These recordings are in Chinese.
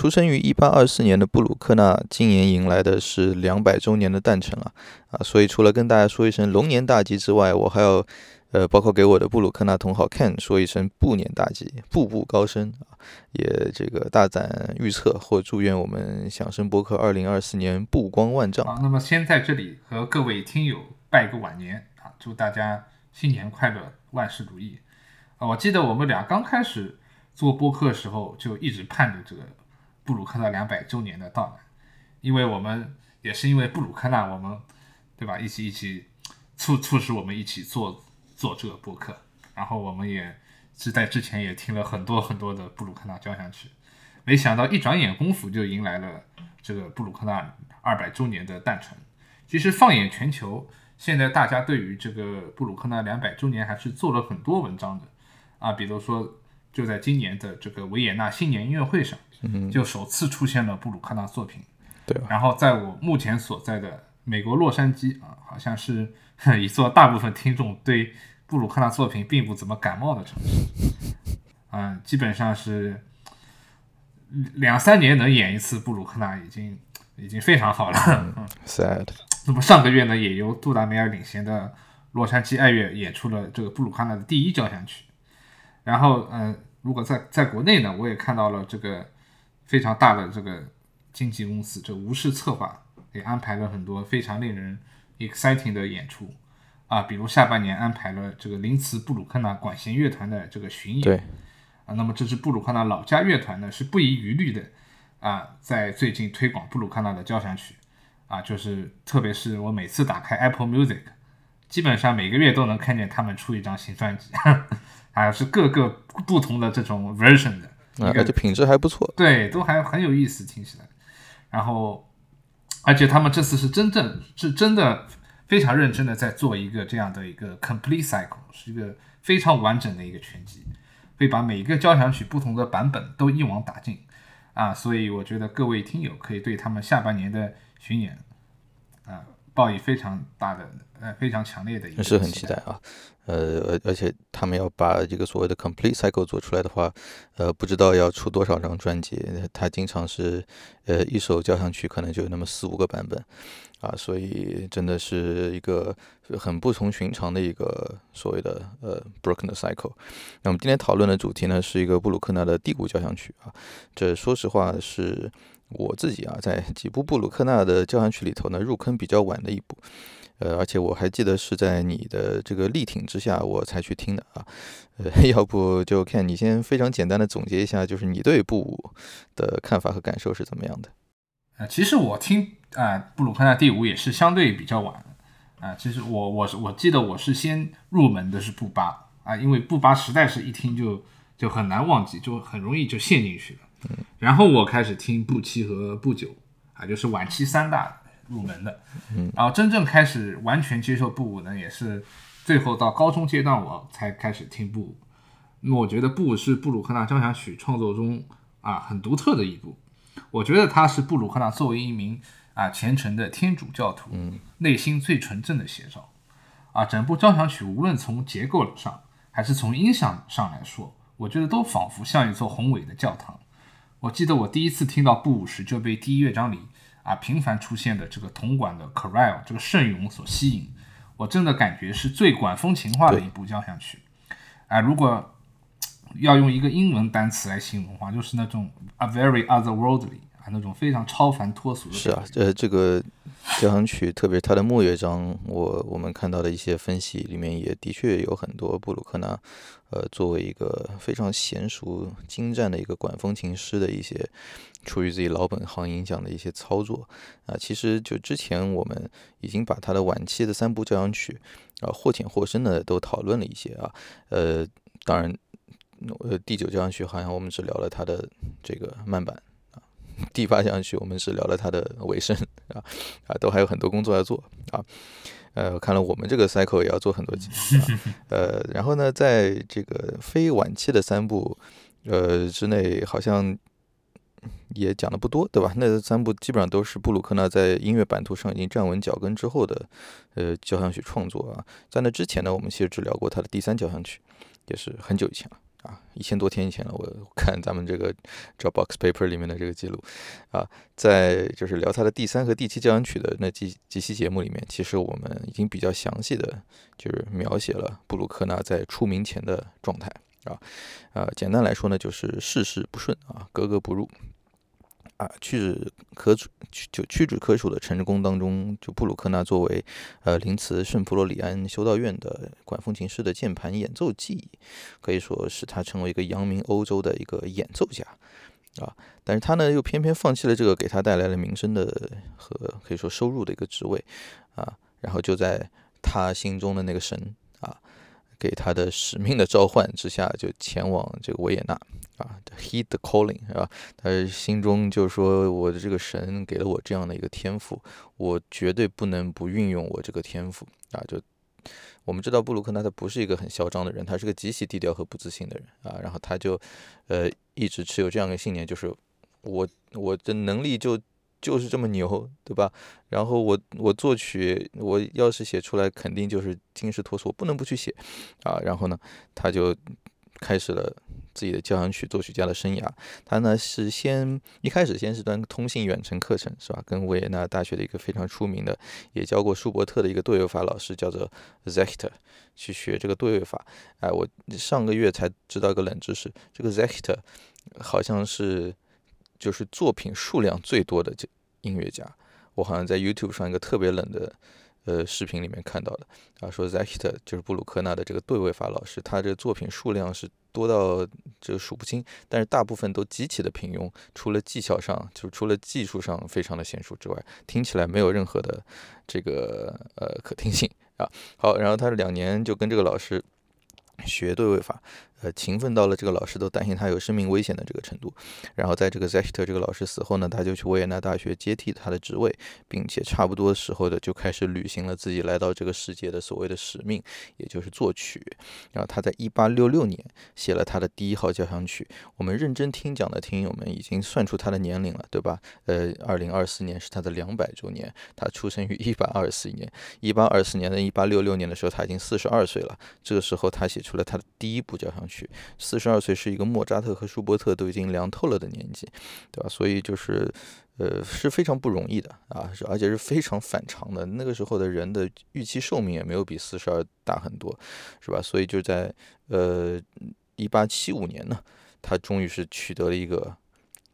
出生于一八二四年的布鲁克纳，今年迎来的是两百周年的诞辰啊啊！所以除了跟大家说一声龙年大吉之外，我还要呃，包括给我的布鲁克纳同好 Ken 说一声步年大吉，步步高升啊！也这个大胆预测或祝愿我们响声播客二零二四年布光万丈。好，那么先在这里和各位听友拜个晚年啊，祝大家新年快乐，万事如意啊！我记得我们俩刚开始做播客的时候，就一直盼着这个。布鲁克纳两百周年的到来，因为我们也是因为布鲁克纳，我们对吧？一起一起促促使我们一起做做这个播客，然后我们也是在之前也听了很多很多的布鲁克纳交响曲，没想到一转眼功夫就迎来了这个布鲁克纳二百周年的诞辰。其实放眼全球，现在大家对于这个布鲁克纳两百周年还是做了很多文章的啊，比如说就在今年的这个维也纳新年音乐会上。就首次出现了布鲁克纳作品，对。然后在我目前所在的美国洛杉矶啊，好像是一座大部分听众对布鲁克纳作品并不怎么感冒的城市，嗯，基本上是两三年能演一次布鲁克纳已经已经非常好了。嗯，sad。那么上个月呢，也由杜达梅尔领衔的洛杉矶爱乐演出了这个布鲁克纳的第一交响曲。然后，嗯，如果在在国内呢，我也看到了这个。非常大的这个经纪公司，这无视策划，也安排了很多非常令人 exciting 的演出啊，比如下半年安排了这个林茨布鲁克纳管弦乐团的这个巡演，对啊，那么这支布鲁克纳老家乐团呢，是不遗余力的啊，在最近推广布鲁克纳的交响曲啊，就是特别是我每次打开 Apple Music，基本上每个月都能看见他们出一张新专辑，啊，是各个不同的这种 version 的。啊，而且品质还不错，对，都还很有意思，听起来。然后，而且他们这次是真正是真的非常认真的在做一个这样的一个 complete cycle，是一个非常完整的一个全集，会把每一个交响曲不同的版本都一网打尽啊。所以我觉得各位听友可以对他们下半年的巡演啊抱以非常大的呃非常强烈的一个是很期待啊。呃，而而且他们要把这个所谓的 complete cycle 做出来的话，呃，不知道要出多少张专辑。他经常是，呃，一首交响曲可能就有那么四五个版本，啊，所以真的是一个很不同寻常的一个所谓的呃 broken cycle。那我们今天讨论的主题呢，是一个布鲁克纳的第五交响曲啊。这说实话是我自己啊，在几部布鲁克纳的交响曲里头呢，入坑比较晚的一部。呃，而且我还记得是在你的这个力挺之下，我才去听的啊。呃，要不就看你先非常简单的总结一下，就是你对布五的看法和感受是怎么样的？呃，其实我听啊布鲁克纳第五也是相对比较晚啊。其实我我是我记得我是先入门的是布八啊，因为布八实在是一听就就很难忘记，就很容易就陷进去了。嗯。然后我开始听布七和布九啊，就是晚期三大。入门的，嗯，然后真正开始完全接受布舞呢，也是最后到高中阶段我才开始听布舞。那么我觉得布舞是布鲁克纳交响曲创作中啊很独特的一部。我觉得他是布鲁克纳作为一名啊虔诚的天主教徒，嗯，内心最纯正的写照。啊，整部交响曲无论从结构上还是从音响上来说，我觉得都仿佛像一座宏伟的教堂。我记得我第一次听到布鲁时就被第一乐章里。啊，频繁出现的这个铜管的 chorale 这个圣咏所吸引，我真的感觉是最管风琴化的一部交响曲。啊，如果要用一个英文单词来形容的话，就是那种 a very otherworldly 啊，那种非常超凡脱俗的。是啊，呃，这个交响曲，特别是它的末乐章，我我们看到的一些分析里面，也的确有很多布鲁克纳，呃，作为一个非常娴熟精湛的一个管风琴师的一些出于自己老本行影响的一些操作啊。其实就之前我们已经把他的晚期的三部交响曲啊，或浅或深的都讨论了一些啊，呃，当然。呃，第九交响曲好像我们只聊了它的这个慢板啊，第八交响曲我们是聊了它的尾声啊啊，都还有很多工作要做啊。呃，看了我们这个 cycle 也要做很多集，呃，然后呢，在这个非晚期的三部呃之内，好像也讲的不多，对吧？那三部基本上都是布鲁克纳在音乐版图上已经站稳脚跟之后的呃交响曲创作啊。在那之前呢，我们其实只聊过他的第三交响曲，也是很久以前了。啊，一千多天以前了，我看咱们这个 Dropbox paper 里面的这个记录，啊，在就是聊他的第三和第七交响曲的那几几期节目里面，其实我们已经比较详细的就是描写了布鲁克纳在出名前的状态啊，啊，简单来说呢，就是事事不顺啊，格格不入。啊，屈指可数，就屈指可数的成功当中，就布鲁克纳作为呃林茨圣弗洛里安修道院的管风琴师的键盘演奏技艺，可以说使他成为一个扬名欧洲的一个演奏家啊。但是他呢，又偏偏放弃了这个给他带来了名声的和可以说收入的一个职位啊，然后就在他心中的那个神啊。给他的使命的召唤之下，就前往这个维也纳啊，heed the calling，是吧？他心中就说：“我的这个神给了我这样的一个天赋，我绝对不能不运用我这个天赋啊！”就我们知道布鲁克纳他不是一个很嚣张的人，他是个极其低调和不自信的人啊。然后他就呃一直持有这样一个信念，就是我我的能力就。就是这么牛，对吧？然后我我作曲，我要是写出来，肯定就是惊世脱俗，我不能不去写啊。然后呢，他就开始了自己的交响曲作曲家的生涯。他呢是先一开始先是段通信远程课程，是吧？跟维也纳大学的一个非常出名的，也教过舒伯特的一个对位法老师叫做 Zechter 去学这个对位法。哎，我上个月才知道个冷知识，这个 Zechter 好像是。就是作品数量最多的这音乐家，我好像在 YouTube 上一个特别冷的呃视频里面看到的啊，说 Zachit 就是布鲁克纳的这个对位法老师，他这个作品数量是多到这数不清，但是大部分都极其的平庸，除了技巧上，就除了技术上非常的娴熟之外，听起来没有任何的这个呃可听性啊。好，然后他两年就跟这个老师学对位法。呃，勤奋到了这个老师都担心他有生命危险的这个程度。然后在这个 Zechter 这个老师死后呢，他就去维也纳大学接替他的职位，并且差不多时候的就开始履行了自己来到这个世界的所谓的使命，也就是作曲。然后他在1866年写了他的第一号交响曲。我们认真听讲的听友们已经算出他的年龄了，对吧？呃，2024年是他的两百周年。他出生于1824年，1824年的1866年的时候他已经42岁了。这个时候他写出了他的第一部交响。曲去四十二岁是一个莫扎特和舒伯特都已经凉透了的年纪，对吧？所以就是，呃，是非常不容易的啊，而且是非常反常的。那个时候的人的预期寿命也没有比四十二大很多，是吧？所以就在呃一八七五年呢，他终于是取得了一个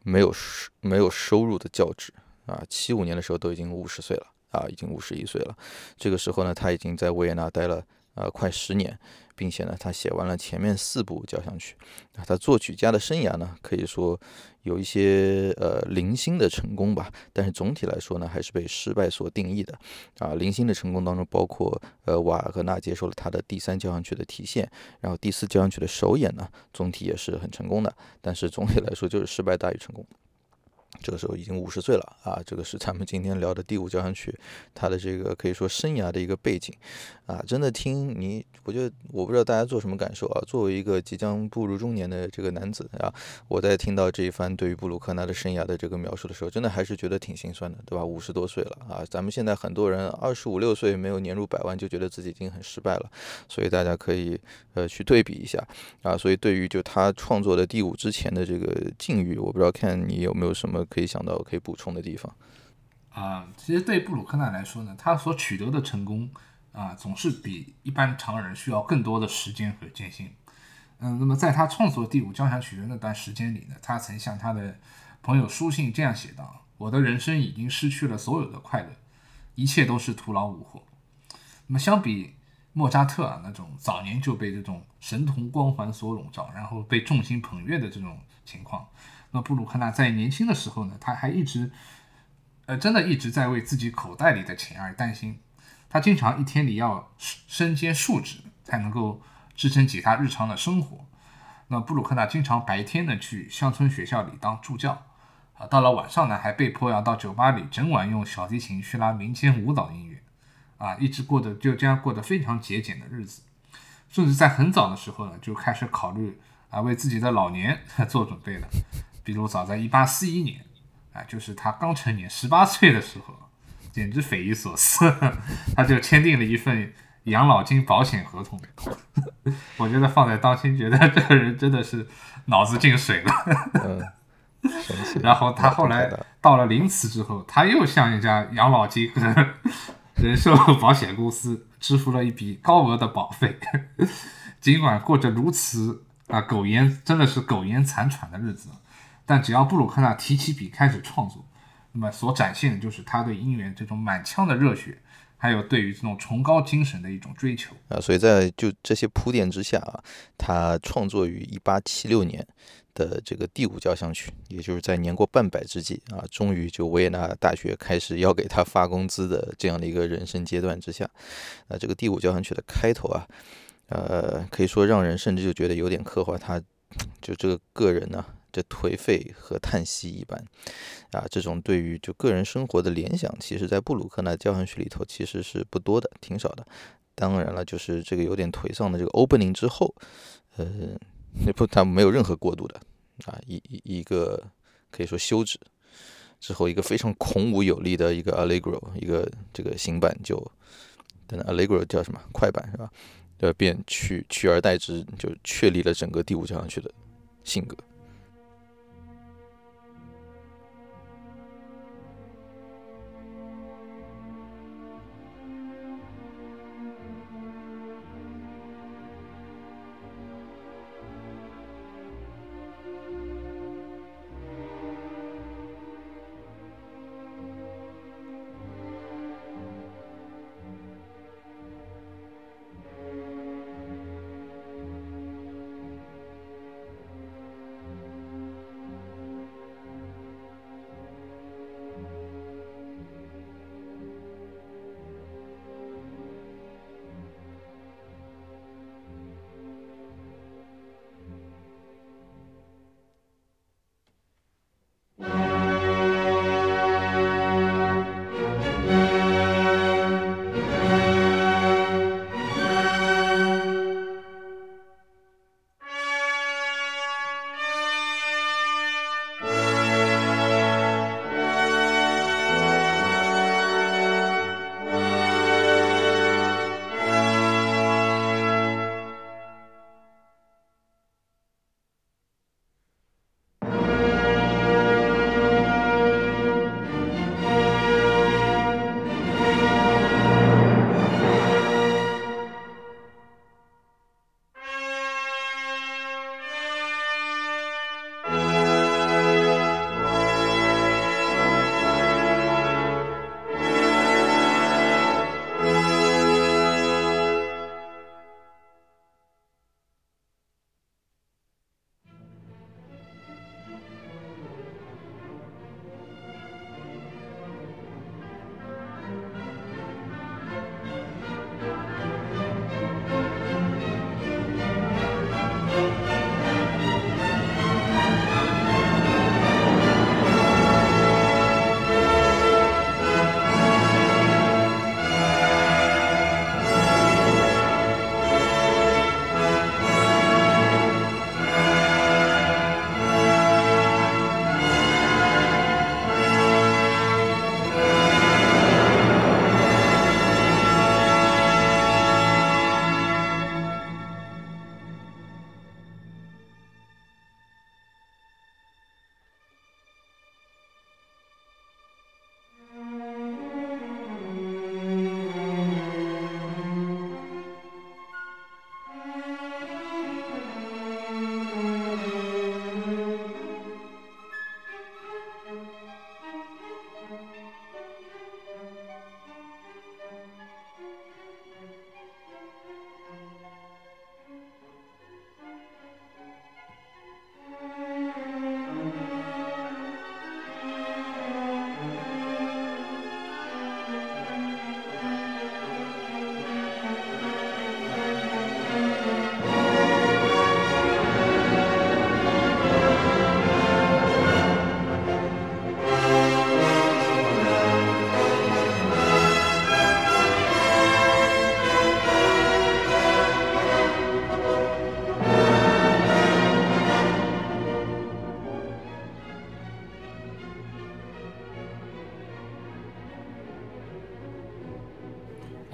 没有收没有收入的教职啊。七五年的时候都已经五十岁了啊，已经五十一岁了。这个时候呢，他已经在维也纳待了呃快十年。并且呢，他写完了前面四部交响曲，啊，他作曲家的生涯呢，可以说有一些呃零星的成功吧，但是总体来说呢，还是被失败所定义的，啊，零星的成功当中包括呃瓦格纳接受了他的第三交响曲的提现，然后第四交响曲的首演呢，总体也是很成功的，但是总体来说就是失败大于成功。这个时候已经五十岁了啊！这个是咱们今天聊的第五交响曲，他的这个可以说生涯的一个背景啊！真的听你，我觉得我不知道大家做什么感受啊？作为一个即将步入中年的这个男子啊，我在听到这一番对于布鲁克纳的生涯的这个描述的时候，真的还是觉得挺心酸的，对吧？五十多岁了啊！咱们现在很多人二十五六岁没有年入百万，就觉得自己已经很失败了，所以大家可以呃去对比一下啊！所以对于就他创作的第五之前的这个境遇，我不知道看你有没有什么。可以想到可以补充的地方啊，其实对布鲁克纳来说呢，他所取得的成功啊，总是比一般常人需要更多的时间和艰辛。嗯，那么在他创作第五交响曲的那段时间里呢，他曾向他的朋友书信这样写道：“我的人生已经失去了所有的快乐，一切都是徒劳无获。”那么相比莫扎特啊那种早年就被这种神童光环所笼罩，然后被众星捧月的这种情况，那布鲁克纳在年轻的时候呢，他还一直，呃，真的一直在为自己口袋里的钱而担心。他经常一天里要身兼数职，才能够支撑起他日常的生活。那布鲁克纳经常白天呢去乡村学校里当助教，啊，到了晚上呢还被迫要到酒吧里整晚用小提琴去拉民间舞蹈音乐。啊，一直过得就这样过得非常节俭的日子，甚至在很早的时候呢，就开始考虑啊为自己的老年 做准备了。比如早在1841年，啊，就是他刚成年十八岁的时候，简直匪夷所思，他就签订了一份养老金保险合同。我觉得放在当今，觉得这个人真的是脑子进水了。然后他后来到了临死之后，他又向一家养老金。人寿保险公司支付了一笔高额的保费，尽管过着如此啊苟延真的是苟延残喘的日子，但只要布鲁克纳提起笔开始创作，那么所展现的就是他对音乐这种满腔的热血，还有对于这种崇高精神的一种追求啊。所以在就这些铺垫之下啊，他创作于一八七六年。的这个第五交响曲，也就是在年过半百之际啊，终于就维也纳大学开始要给他发工资的这样的一个人生阶段之下，那这个第五交响曲的开头啊，呃，可以说让人甚至就觉得有点刻画他，就这个个人呢，这颓废和叹息一般啊，这种对于就个人生活的联想，其实在布鲁克纳交响曲里头其实是不多的，挺少的。当然了，就是这个有点颓丧的这个 opening 之后，呃。那不，他没有任何过渡的啊，一一一个可以说休止之后，一个非常孔武有力的一个 allegro，一个这个行板就，等 allegro 叫什么快板是吧？呃，便取取而代之，就确立了整个第五交响曲的性格。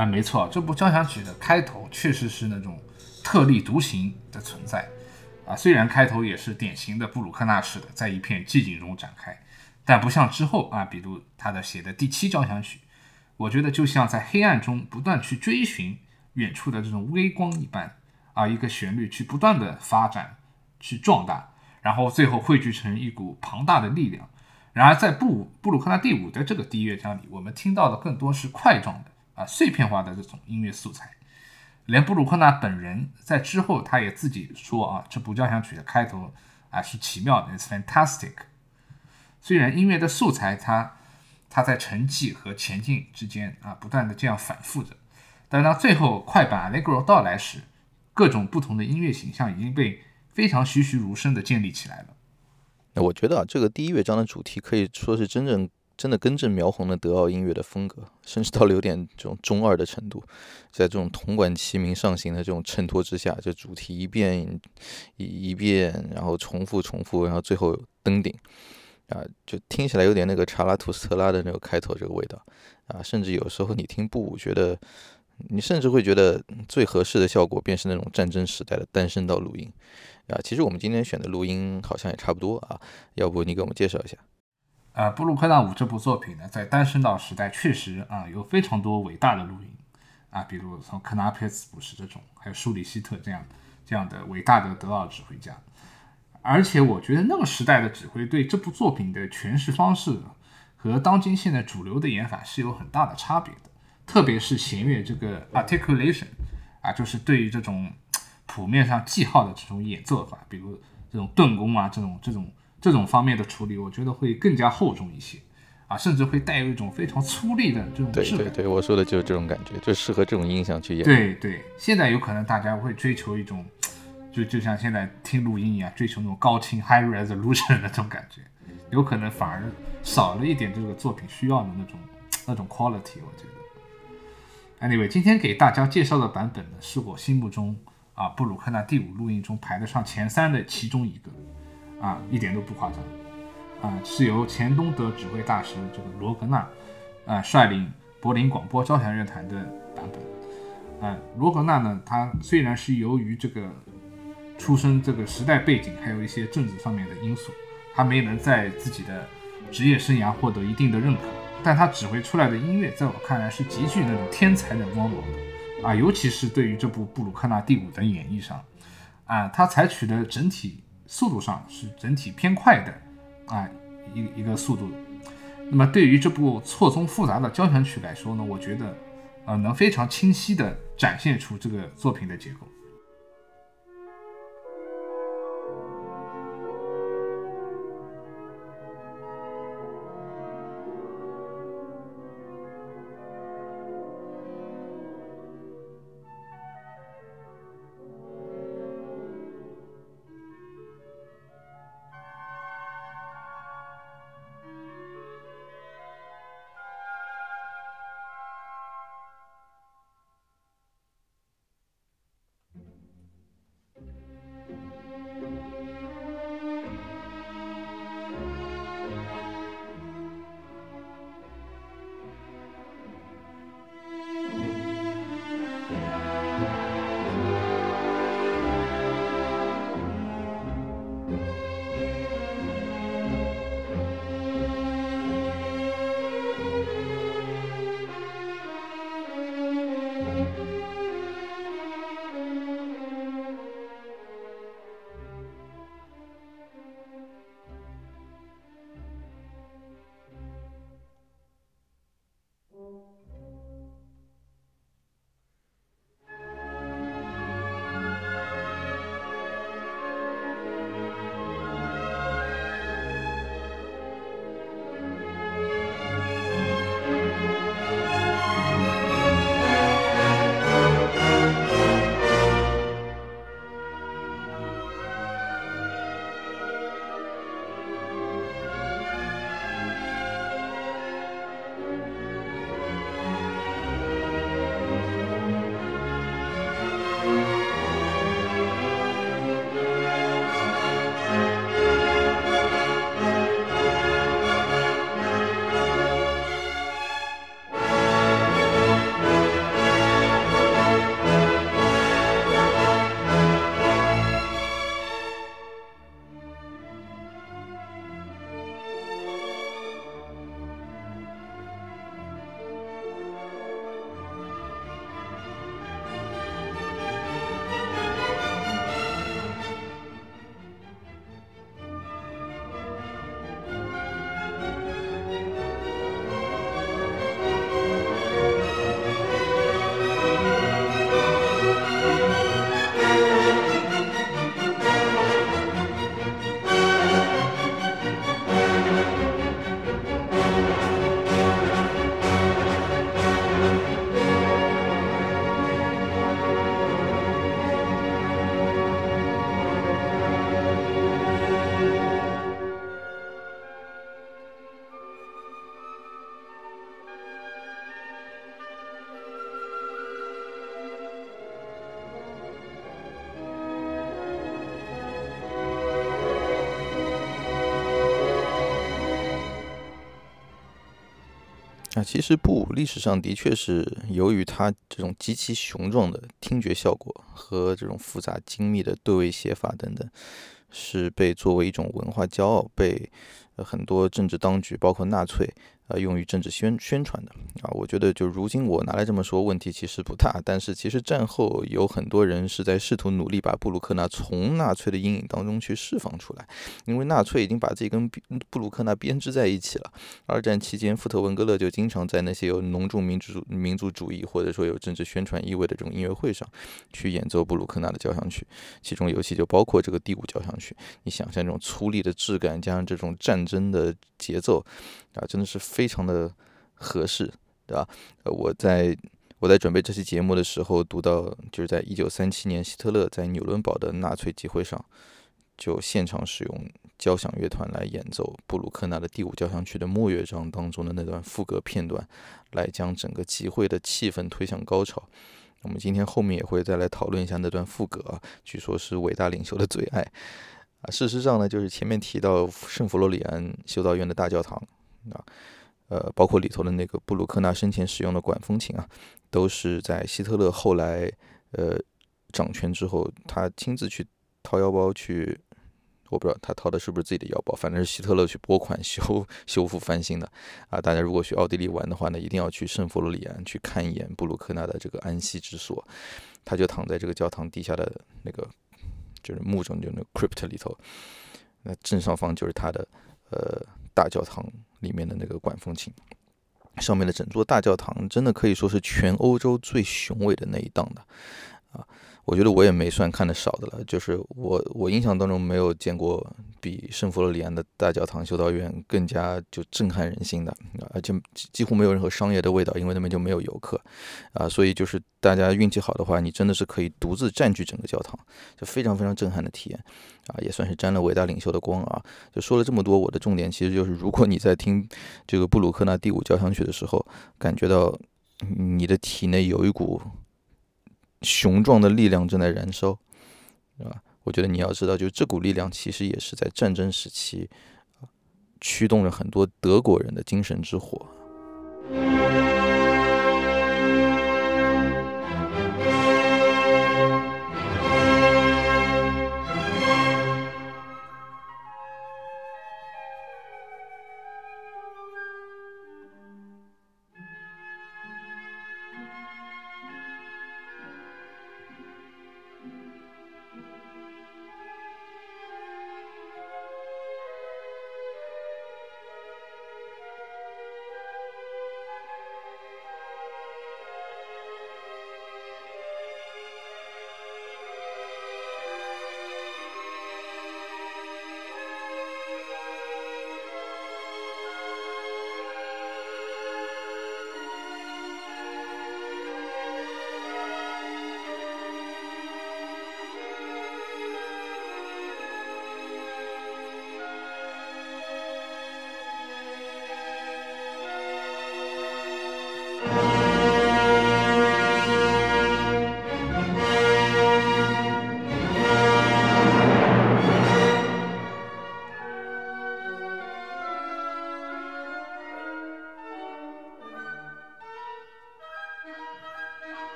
啊，没错，这部交响曲的开头确实是那种特立独行的存在啊。虽然开头也是典型的布鲁克纳式的，在一片寂静中展开，但不像之后啊，比如他的写的第七交响曲，我觉得就像在黑暗中不断去追寻远处的这种微光一般啊，一个旋律去不断的发展、去壮大，然后最后汇聚成一股庞大的力量。然而在布布鲁克纳第五的这个第一乐章里，我们听到的更多是块状的。啊，碎片化的这种音乐素材，连布鲁克纳本人在之后他也自己说啊，这部交响曲的开头啊是奇妙的，it's fantastic。虽然音乐的素材它它在沉寂和前进之间啊不断的这样反复着，但当最后快板 allegro 到来时，各种不同的音乐形象已经被非常栩栩如生的建立起来了。那我觉得啊，这个第一乐章的主题可以说是真正。真的根正苗红的德奥音乐的风格，甚至到了有点这种中二的程度，在这种铜管齐鸣上行的这种衬托之下，就主题一遍一一遍，然后重复重复，然后最后登顶，啊，就听起来有点那个查拉图斯特拉的那个开头这个味道，啊，甚至有时候你听布舞，觉得你甚至会觉得最合适的效果便是那种战争时代的单声道录音，啊，其实我们今天选的录音好像也差不多啊，要不你给我们介绍一下？呃，布鲁克纳五这部作品呢，在单声道时代确实啊有非常多伟大的录音啊，比如从克纳佩斯布什这种，还有舒里希特这样这样的伟大的德奥指挥家。而且我觉得那个时代的指挥对这部作品的诠释方式和当今现在主流的演法是有很大的差别的，特别是弦乐这个 articulation 啊，就是对于这种谱面上记号的这种演奏法，比如这种顿弓啊，这种这种。这种方面的处理，我觉得会更加厚重一些，啊，甚至会带有一种非常粗粝的这种质感。对对对，我说的就是这种感觉，就适合这种音响去演。对对，现在有可能大家会追求一种，就就像现在听录音一样，追求那种高清 high resolution 的那种感觉，有可能反而少了一点这个作品需要的那种那种 quality。我觉得，anyway，今天给大家介绍的版本呢，是我心目中啊布鲁克纳第五录音中排得上前三的其中一个。啊，一点都不夸张，啊，是由前东德指挥大师这个罗格纳，啊，率领柏林广播交响乐团的版本，啊，罗格纳呢，他虽然是由于这个出生这个时代背景，还有一些政治上面的因素，他没能在自己的职业生涯获得一定的认可，但他指挥出来的音乐，在我看来是极具那种天才的光芒的，啊，尤其是对于这部布鲁克纳第五的演绎上，啊，他采取的整体。速度上是整体偏快的，啊，一一个速度。那么对于这部错综复杂的交响曲来说呢，我觉得，呃，能非常清晰地展现出这个作品的结构。其实不，历史上的确是由于它这种极其雄壮的听觉效果和这种复杂精密的对位写法等等，是被作为一种文化骄傲被很多政治当局，包括纳粹。呃，用于政治宣宣传的啊，我觉得就如今我拿来这么说，问题其实不大。但是其实战后有很多人是在试图努力把布鲁克纳从纳粹的阴影当中去释放出来，因为纳粹已经把自己跟布鲁克纳编织在一起了。二战期间，富特文格勒就经常在那些有浓重民族民族主义或者说有政治宣传意味的这种音乐会上去演奏布鲁克纳的交响曲，其中尤其就包括这个第五交响曲。你想象这种粗粝的质感加上这种战争的节奏。啊，真的是非常的合适，对吧？呃，我在我在准备这期节目的时候，读到就是在一九三七年，希特勒在纽伦堡的纳粹集会上，就现场使用交响乐团来演奏布鲁克纳的第五交响曲的末乐章当中的那段副歌片段，来将整个集会的气氛推向高潮。我们今天后面也会再来讨论一下那段副歌啊，据说是伟大领袖的最爱啊。事实上呢，就是前面提到圣弗罗里安修道院的大教堂。啊，呃，包括里头的那个布鲁克纳生前使用的管风琴啊，都是在希特勒后来呃掌权之后，他亲自去掏腰包去，我不知道他掏的是不是自己的腰包，反正是希特勒去拨款 修修复翻新的啊。大家如果去奥地利玩的话呢，一定要去圣弗罗里安去看一眼布鲁克纳的这个安息之所，他就躺在这个教堂地下的那个就是墓中就那个 crypt 里头，那正上方就是他的呃大教堂。里面的那个管风琴，上面的整座大教堂，真的可以说是全欧洲最雄伟的那一档的，啊。我觉得我也没算看的少的了，就是我我印象当中没有见过比圣弗洛里安的大教堂修道院更加就震撼人心的，而且几乎没有任何商业的味道，因为那边就没有游客，啊，所以就是大家运气好的话，你真的是可以独自占据整个教堂，就非常非常震撼的体验，啊，也算是沾了伟大领袖的光啊。就说了这么多，我的重点其实就是，如果你在听这个布鲁克纳第五交响曲的时候，感觉到你的体内有一股。雄壮的力量正在燃烧，对吧？我觉得你要知道，就这股力量其实也是在战争时期，驱动着很多德国人的精神之火。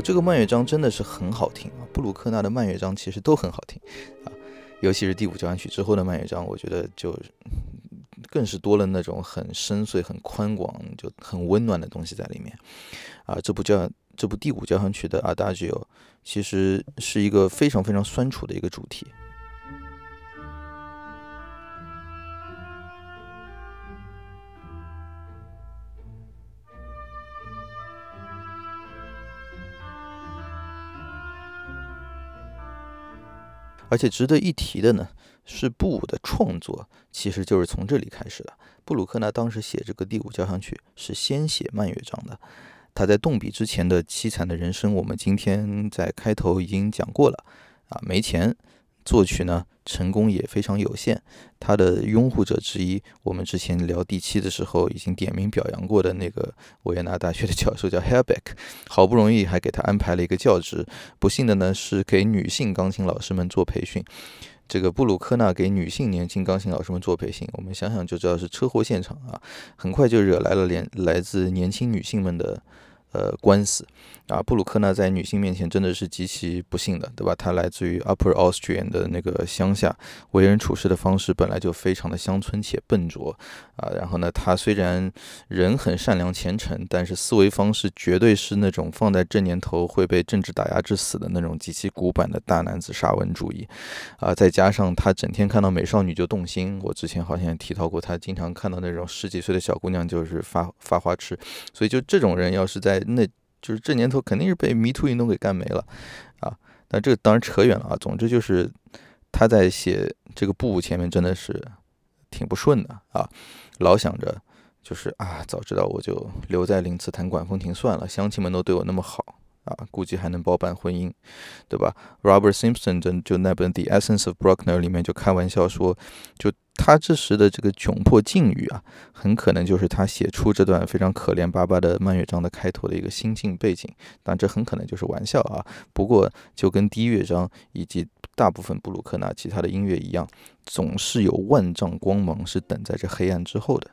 这个慢乐章真的是很好听啊！布鲁克纳的慢乐章其实都很好听啊，尤其是第五交响曲之后的慢乐章，我觉得就更是多了那种很深邃、很宽广、就很温暖的东西在里面啊。这部交这部第五交响曲的 Adagio 其实是一个非常非常酸楚的一个主题。而且值得一提的呢，是布伍的创作其实就是从这里开始的。布鲁克纳当时写这个第五交响曲是先写慢乐章的。他在动笔之前的凄惨的人生，我们今天在开头已经讲过了啊，没钱。作曲呢，成功也非常有限。他的拥护者之一，我们之前聊第七的时候已经点名表扬过的那个维也纳大学的教授叫 Herbeck，好不容易还给他安排了一个教职。不幸的呢，是给女性钢琴老师们做培训。这个布鲁克纳给女性年轻钢琴老师们做培训，我们想想就知道是车祸现场啊，很快就惹来了连来自年轻女性们的。呃，官司啊，布鲁克呢在女性面前真的是极其不幸的，对吧？他来自于 Upper Austrian 的那个乡下，为人处事的方式本来就非常的乡村且笨拙啊。然后呢，他虽然人很善良虔诚，但是思维方式绝对是那种放在这年头会被政治打压致死的那种极其古板的大男子沙文主义啊。再加上他整天看到美少女就动心，我之前好像也提到过，他经常看到那种十几岁的小姑娘就是发发花痴，所以就这种人要是在那就是这年头肯定是被迷途运动给干没了，啊，但这个当然扯远了啊。总之就是他在写这个布前面真的是挺不顺的啊，老想着就是啊，早知道我就留在林茨弹管风琴算了，乡亲们都对我那么好啊，估计还能包办婚姻，对吧？Robert Simpson 就就那本《The Essence of Bruckner》里面就开玩笑说，就。他这时的这个窘迫境遇啊，很可能就是他写出这段非常可怜巴巴的慢乐章的开头的一个心境背景。但这很可能就是玩笑啊。不过，就跟第一乐章以及大部分布鲁克纳其他的音乐一样，总是有万丈光芒是等在这黑暗之后的。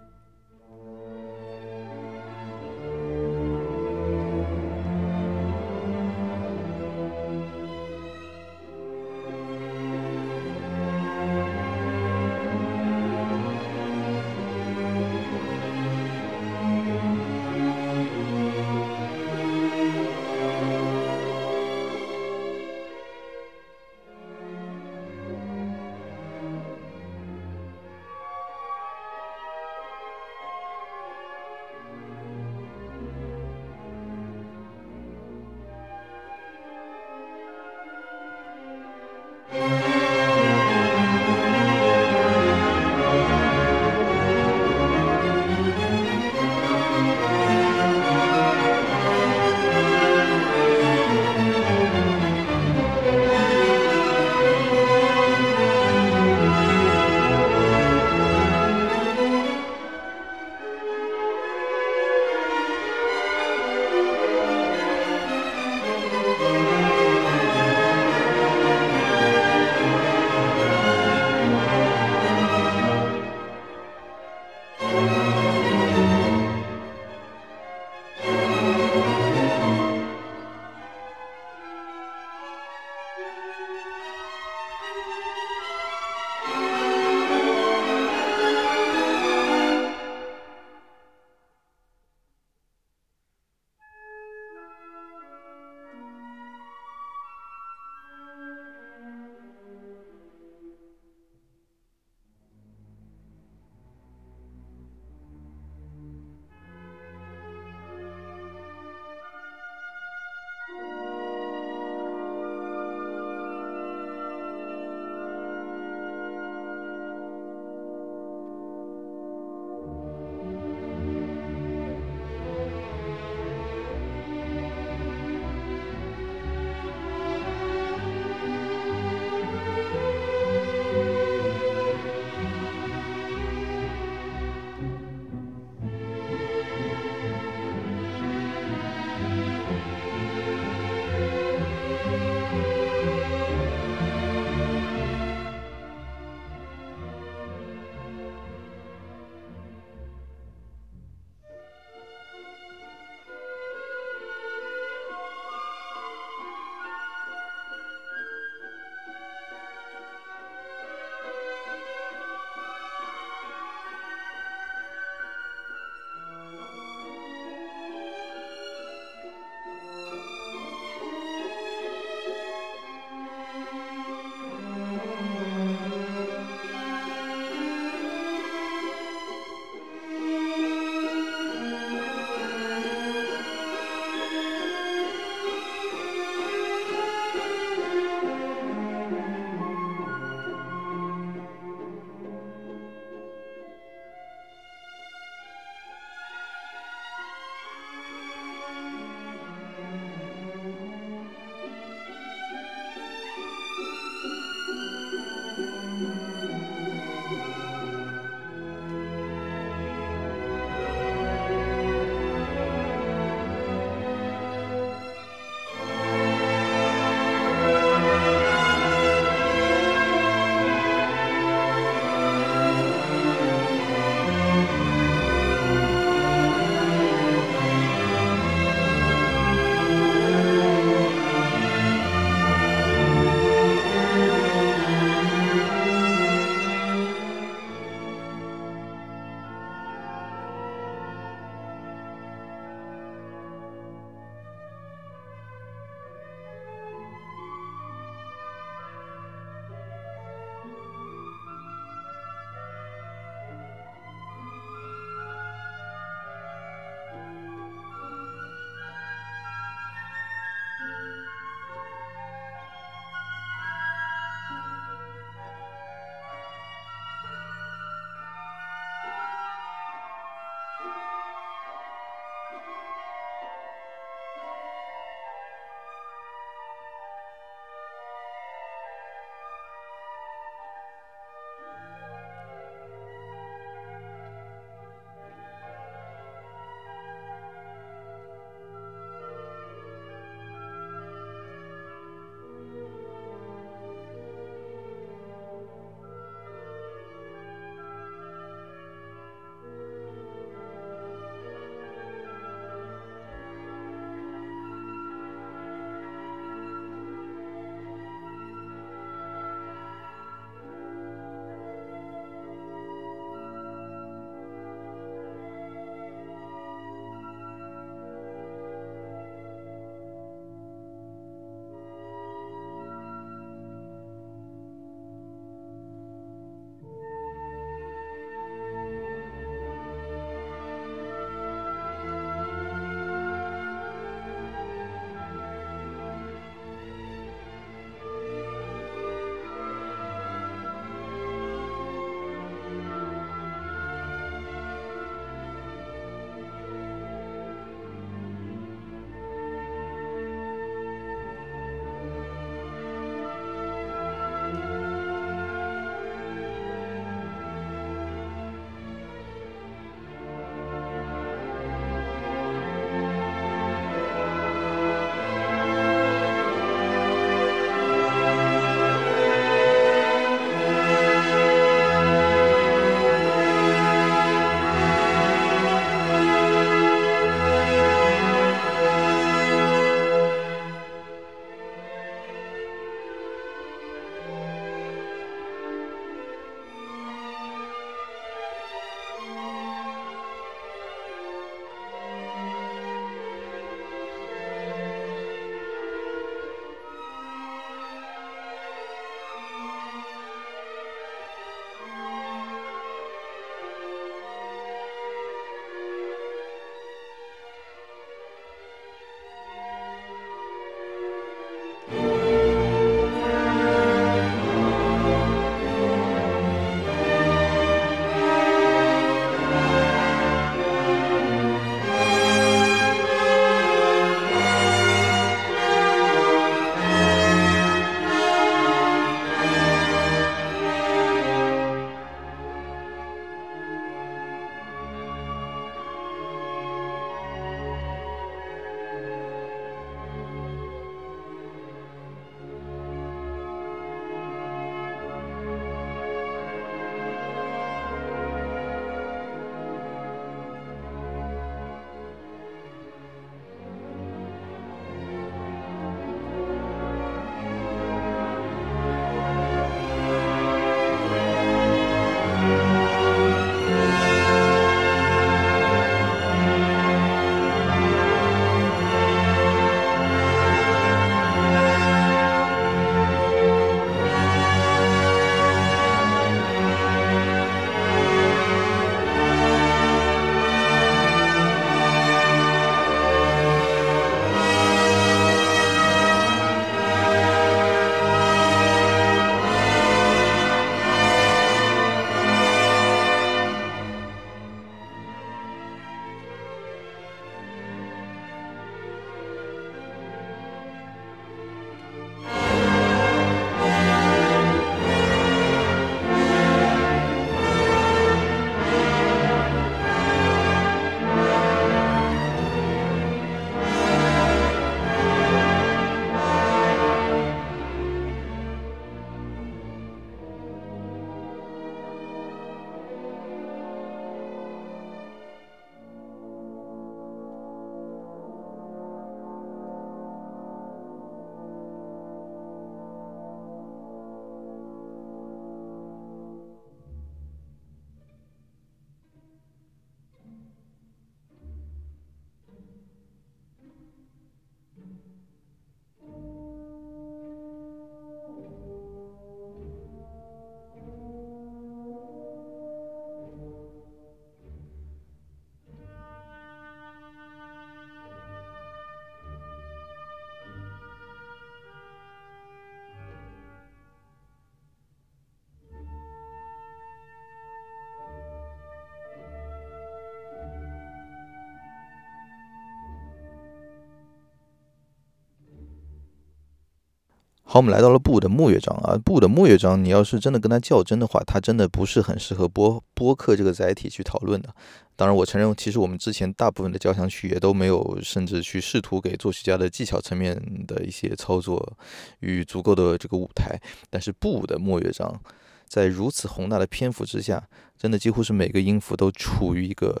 好，我们来到了布的末乐章啊，布的末乐章，你要是真的跟他较真的话，它真的不是很适合播播客这个载体去讨论的。当然，我承认，其实我们之前大部分的交响曲也都没有，甚至去试图给作曲家的技巧层面的一些操作与足够的这个舞台。但是布的末乐章，在如此宏大的篇幅之下，真的几乎是每个音符都处于一个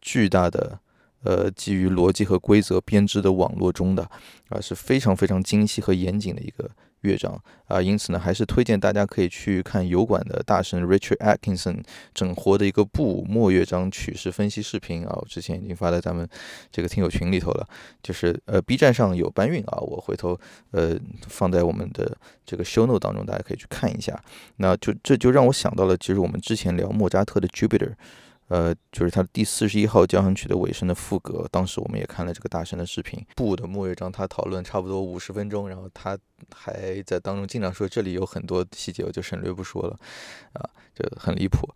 巨大的。呃，基于逻辑和规则编织的网络中的啊，是非常非常精细和严谨的一个乐章啊，因此呢，还是推荐大家可以去看油管的大神 Richard Atkinson 整活的一个布莫乐章曲式分析视频啊，我之前已经发在咱们这个听友群里头了，就是呃 B 站上有搬运啊，我回头呃放在我们的这个 show note 当中，大家可以去看一下。那就这就让我想到了，其实我们之前聊莫扎特的 Jupiter。呃，就是他第四十一号交响曲的尾声的副歌，当时我们也看了这个大神的视频。布的末乐章，他讨论差不多五十分钟，然后他还在当中经常说这里有很多细节，我就省略不说了，啊，就很离谱。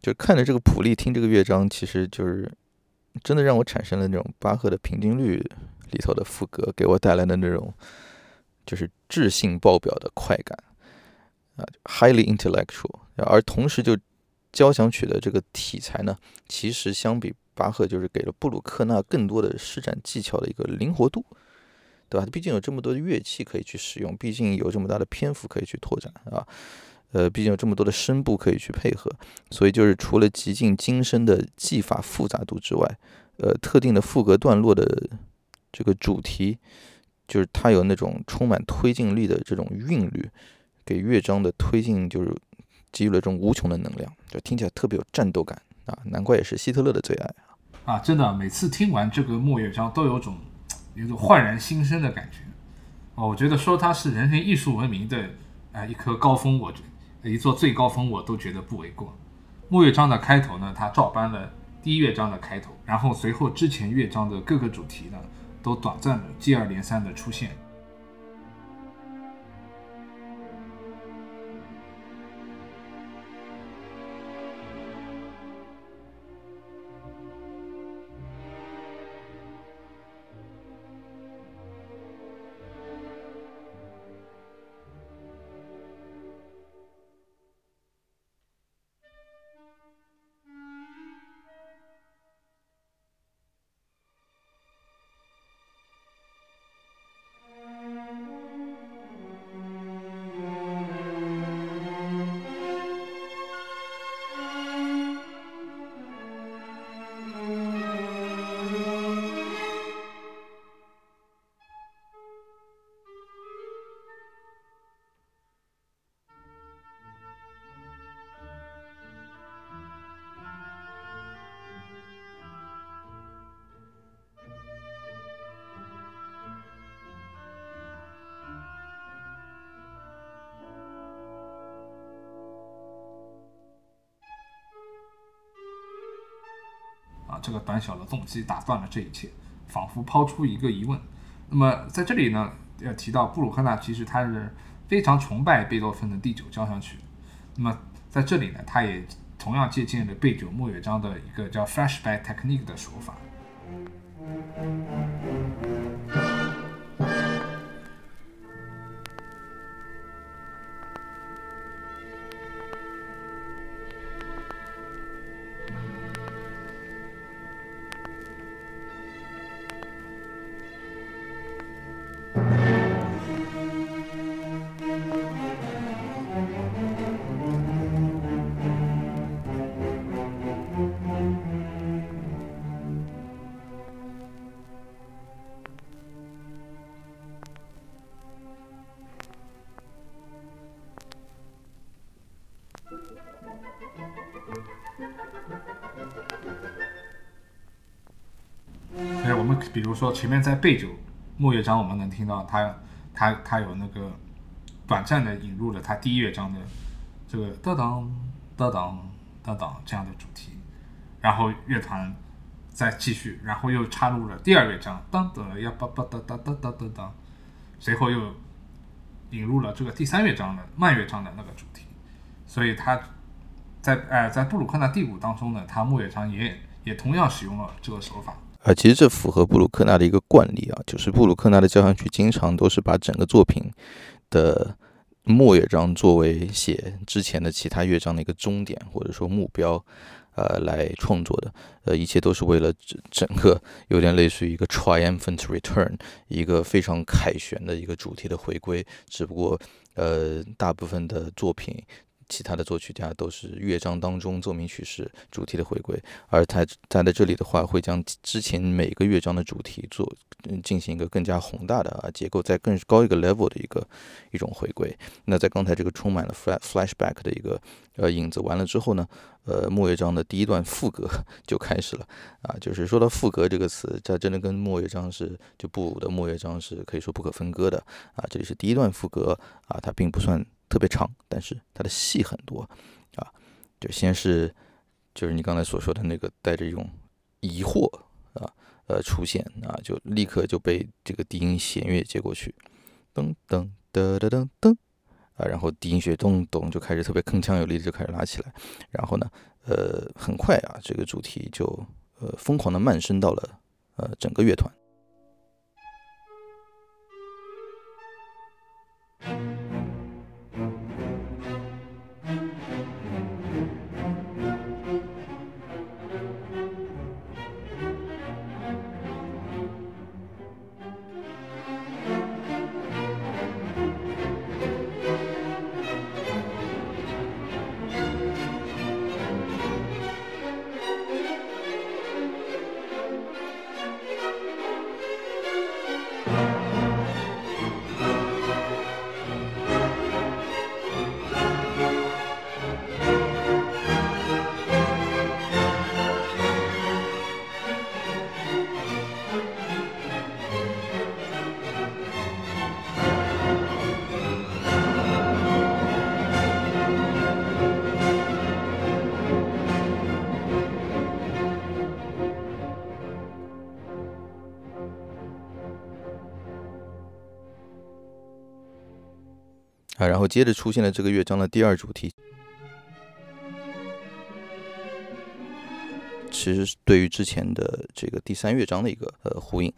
就看着这个谱例，听这个乐章，其实就是真的让我产生了那种巴赫的平均律里头的副歌给我带来的那种就是智性爆表的快感啊，highly intellectual，而同时就。交响曲的这个题材呢，其实相比巴赫，就是给了布鲁克纳更多的施展技巧的一个灵活度，对吧？毕竟有这么多的乐器可以去使用，毕竟有这么大的篇幅可以去拓展啊，呃，毕竟有这么多的声部可以去配合，所以就是除了极尽精深的技法复杂度之外，呃，特定的副歌段落的这个主题，就是它有那种充满推进力的这种韵律，给乐章的推进就是。给予了这种无穷的能量，就听起来特别有战斗感啊！难怪也是希特勒的最爱啊！啊，真的，每次听完这个末乐章，都有种有种焕然新生的感觉。哦，我觉得说它是人类艺术文明的啊一颗高峰，我觉一座最高峰，我都觉得不为过。末乐章的开头呢，它照搬了第一乐章的开头，然后随后之前乐章的各个主题呢，都短暂的接二连三的出现。这个短小的动机打断了这一切，仿佛抛出一个疑问。那么在这里呢，要提到布鲁克纳其实他是非常崇拜贝多芬的第九交响曲。那么在这里呢，他也同样借鉴了贝九末乐章的一个叫 flashback technique 的手法。说前面在贝九末乐章，我们能听到他，他他有那个短暂的引入了他第一乐章的这个哒当哒当哒当这样的主题，然后乐团再继续，然后又插入了第二乐章当当呀吧吧哒哒哒哒哒当，随后又引入了这个第三乐章的慢乐章的那个主题，所以他。在呃，在布鲁克纳第五当中呢，他末乐章也也同样使用了这个手法。啊，其实这符合布鲁克纳的一个惯例啊，就是布鲁克纳的交响曲经常都是把整个作品的末乐章作为写之前的其他乐章的一个终点或者说目标，呃，来创作的。呃，一切都是为了整整个有点类似于一个 triumphant return，一个非常凯旋的一个主题的回归。只不过，呃，大部分的作品。其他的作曲家都是乐章当中奏鸣曲式主题的回归，而他他在这里的话，会将之前每个乐章的主题做进行一个更加宏大的啊结构，在更高一个 level 的一个一种回归。那在刚才这个充满了 flashback 的一个呃影子完了之后呢，呃，末乐章的第一段副歌 就开始了啊，就是说到副歌这个词，它真的跟末乐章是就布鲁的末乐章是可以说不可分割的啊。这里是第一段副歌啊，它并不算。特别长，但是它的戏很多，啊，就先是就是你刚才所说的那个带着一种疑惑啊，呃出现啊，就立刻就被这个低音弦乐接过去，噔噔噔噔噔噔，啊，然后低音弦咚咚就开始特别铿锵有力的就开始拉起来，然后呢，呃，很快啊，这个主题就呃疯狂的漫升到了呃整个乐团。我接着出现了这个乐章的第二主题，其实是对于之前的这个第三乐章的一个呃呼应。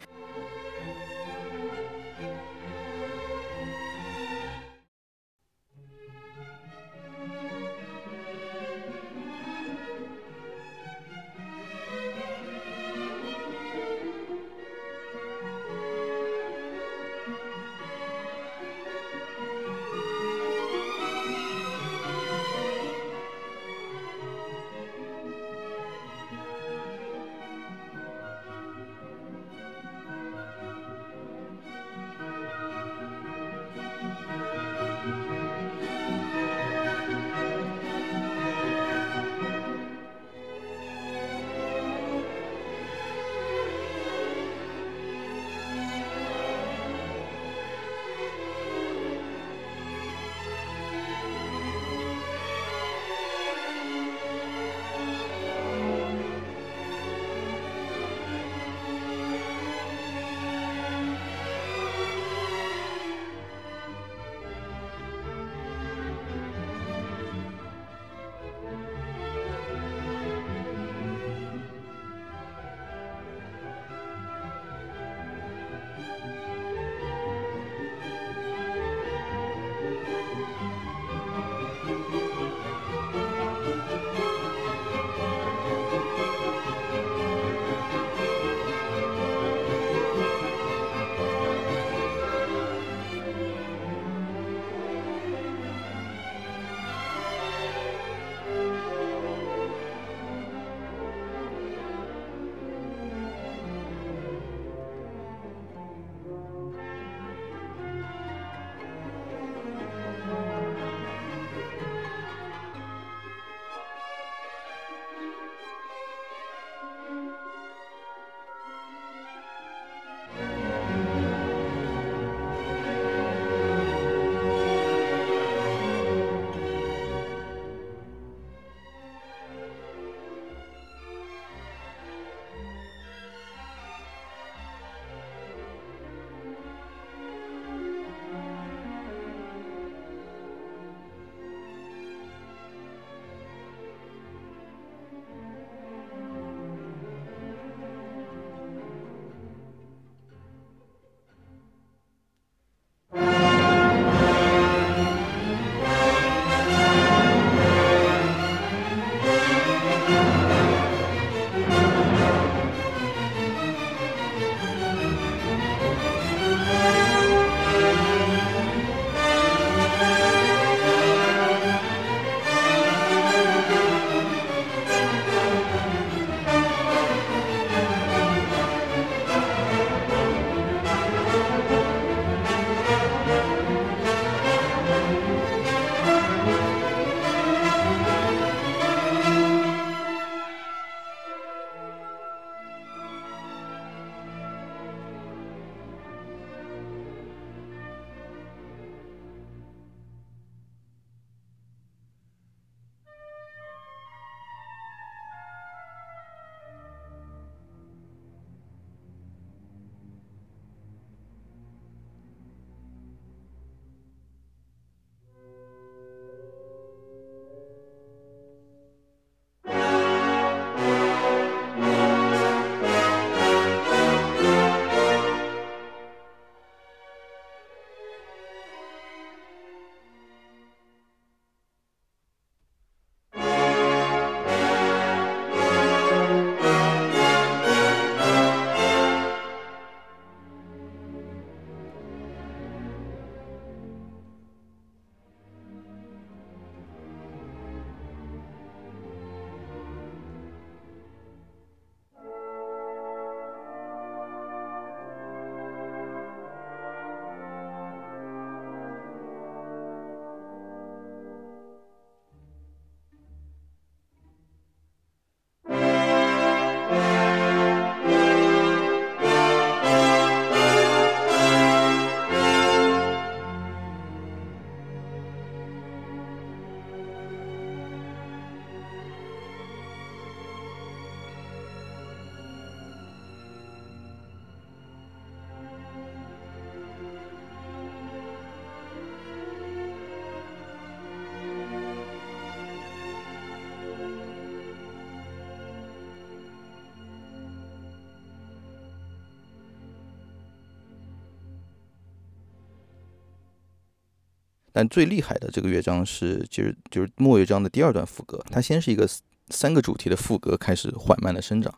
但最厉害的这个乐章是，其实就是末乐章的第二段副歌，它先是一个三个主题的副歌开始缓慢的生长。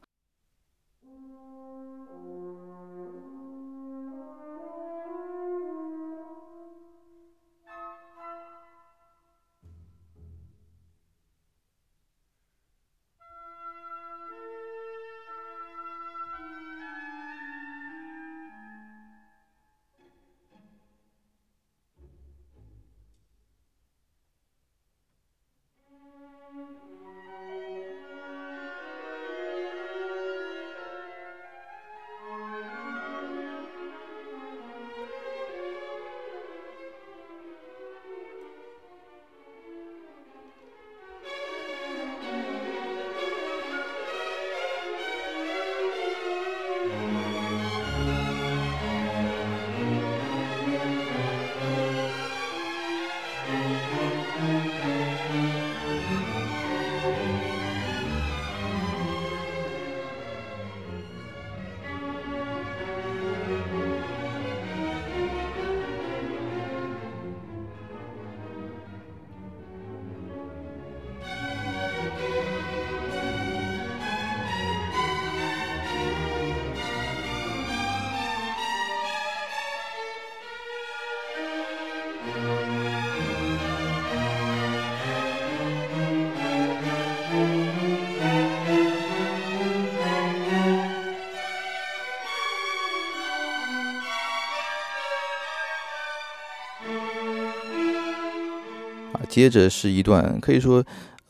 接着是一段可以说，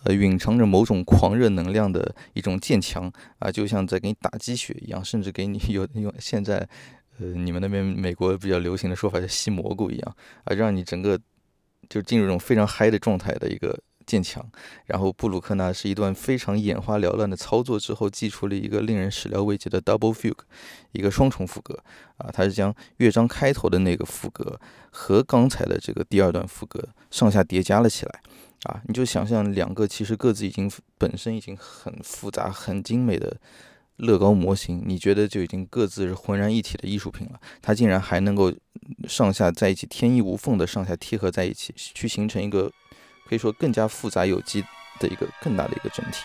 呃，蕴藏着某种狂热能量的一种渐强啊，就像在给你打鸡血一样，甚至给你有用现在，呃，你们那边美国比较流行的说法叫吸蘑菇一样啊，让你整个就进入一种非常嗨的状态的一个。渐强，然后布鲁克纳是一段非常眼花缭乱的操作之后，寄出了一个令人始料未及的 double fugue，一个双重副歌。啊，他是将乐章开头的那个副歌和刚才的这个第二段副歌上下叠加了起来。啊，你就想象两个其实各自已经本身已经很复杂、很精美的乐高模型，你觉得就已经各自是浑然一体的艺术品了，它竟然还能够上下在一起，天衣无缝的上下贴合在一起，去形成一个。可以说更加复杂有机的一个更大的一个整体。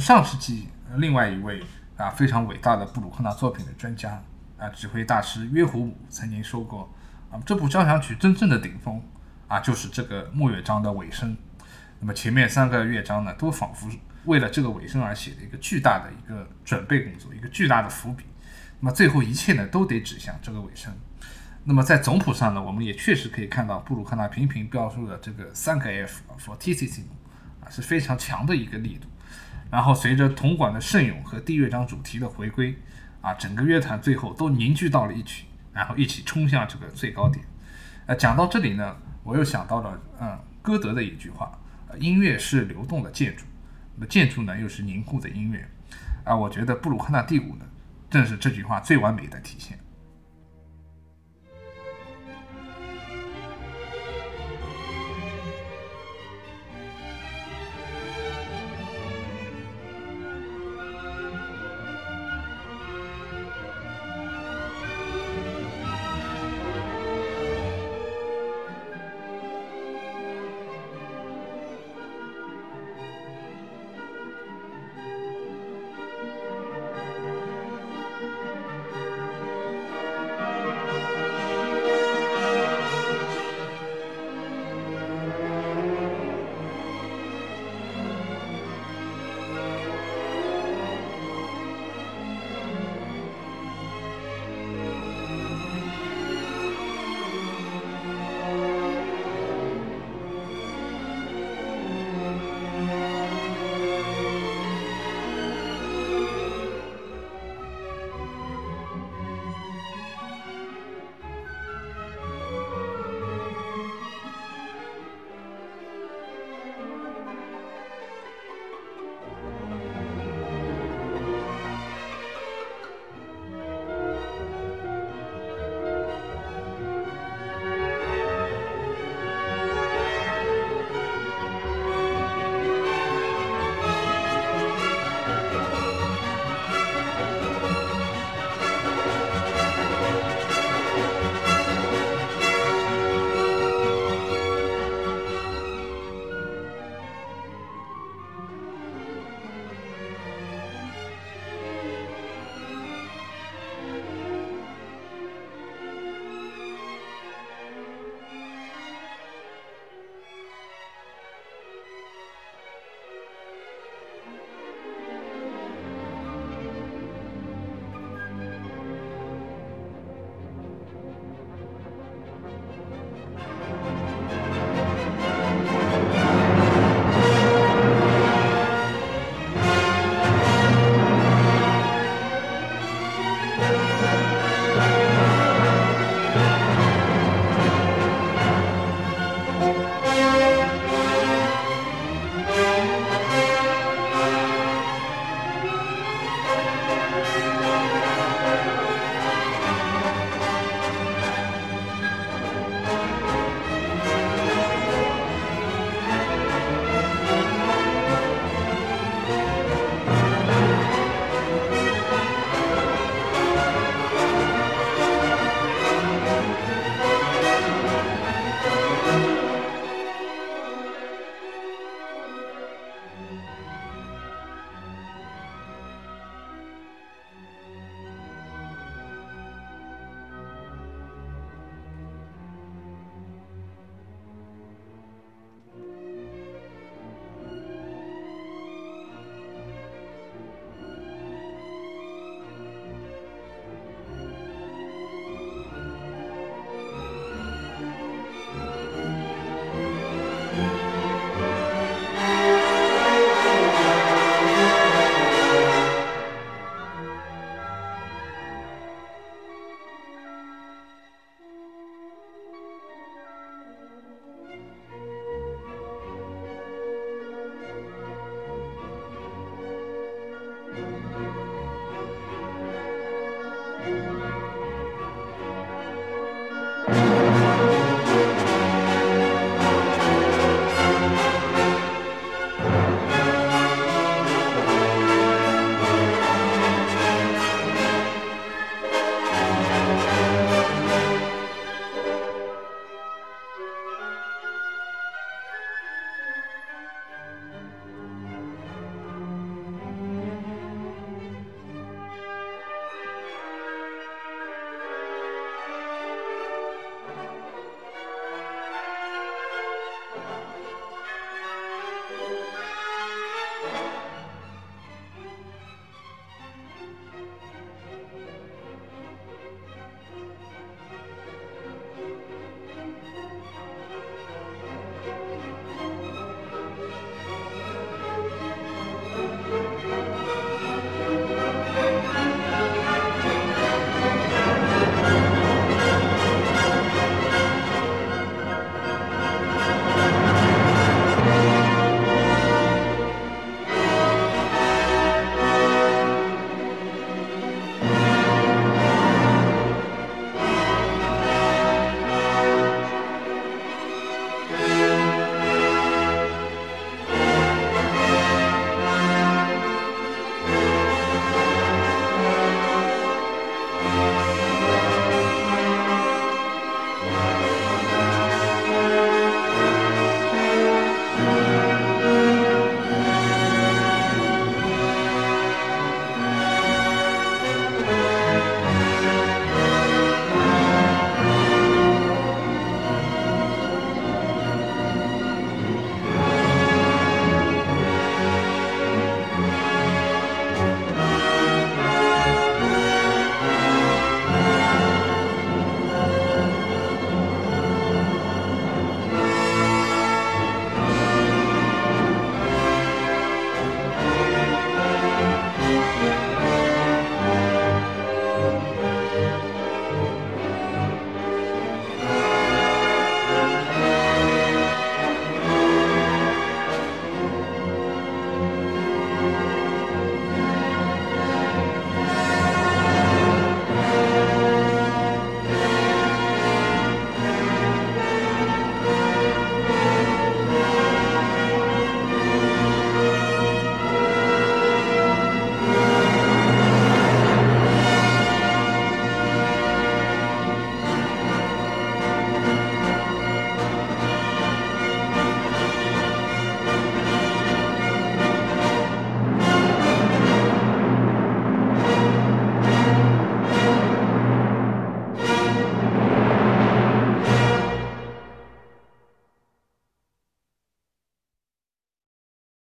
上世纪另外一位啊非常伟大的布鲁克纳作品的专家啊指挥大师约胡姆曾经说过啊这部交响曲真正的顶峰啊就是这个末乐章的尾声。那么前面三个乐章呢都仿佛为了这个尾声而写的一个巨大的一个准备工作，一个巨大的伏笔。那么最后一切呢都得指向这个尾声。那么在总谱上呢，我们也确实可以看到布鲁克纳频频标注的这个三个 F fortissimo 啊是非常强的一个力度。然后随着铜管的盛咏和第乐章主题的回归，啊，整个乐团最后都凝聚到了一起，然后一起冲向这个最高点。呃，讲到这里呢，我又想到了，嗯，歌德的一句话：，音乐是流动的建筑，那建筑呢又是凝固的音乐。啊，我觉得布鲁克纳第五呢，正是这句话最完美的体现。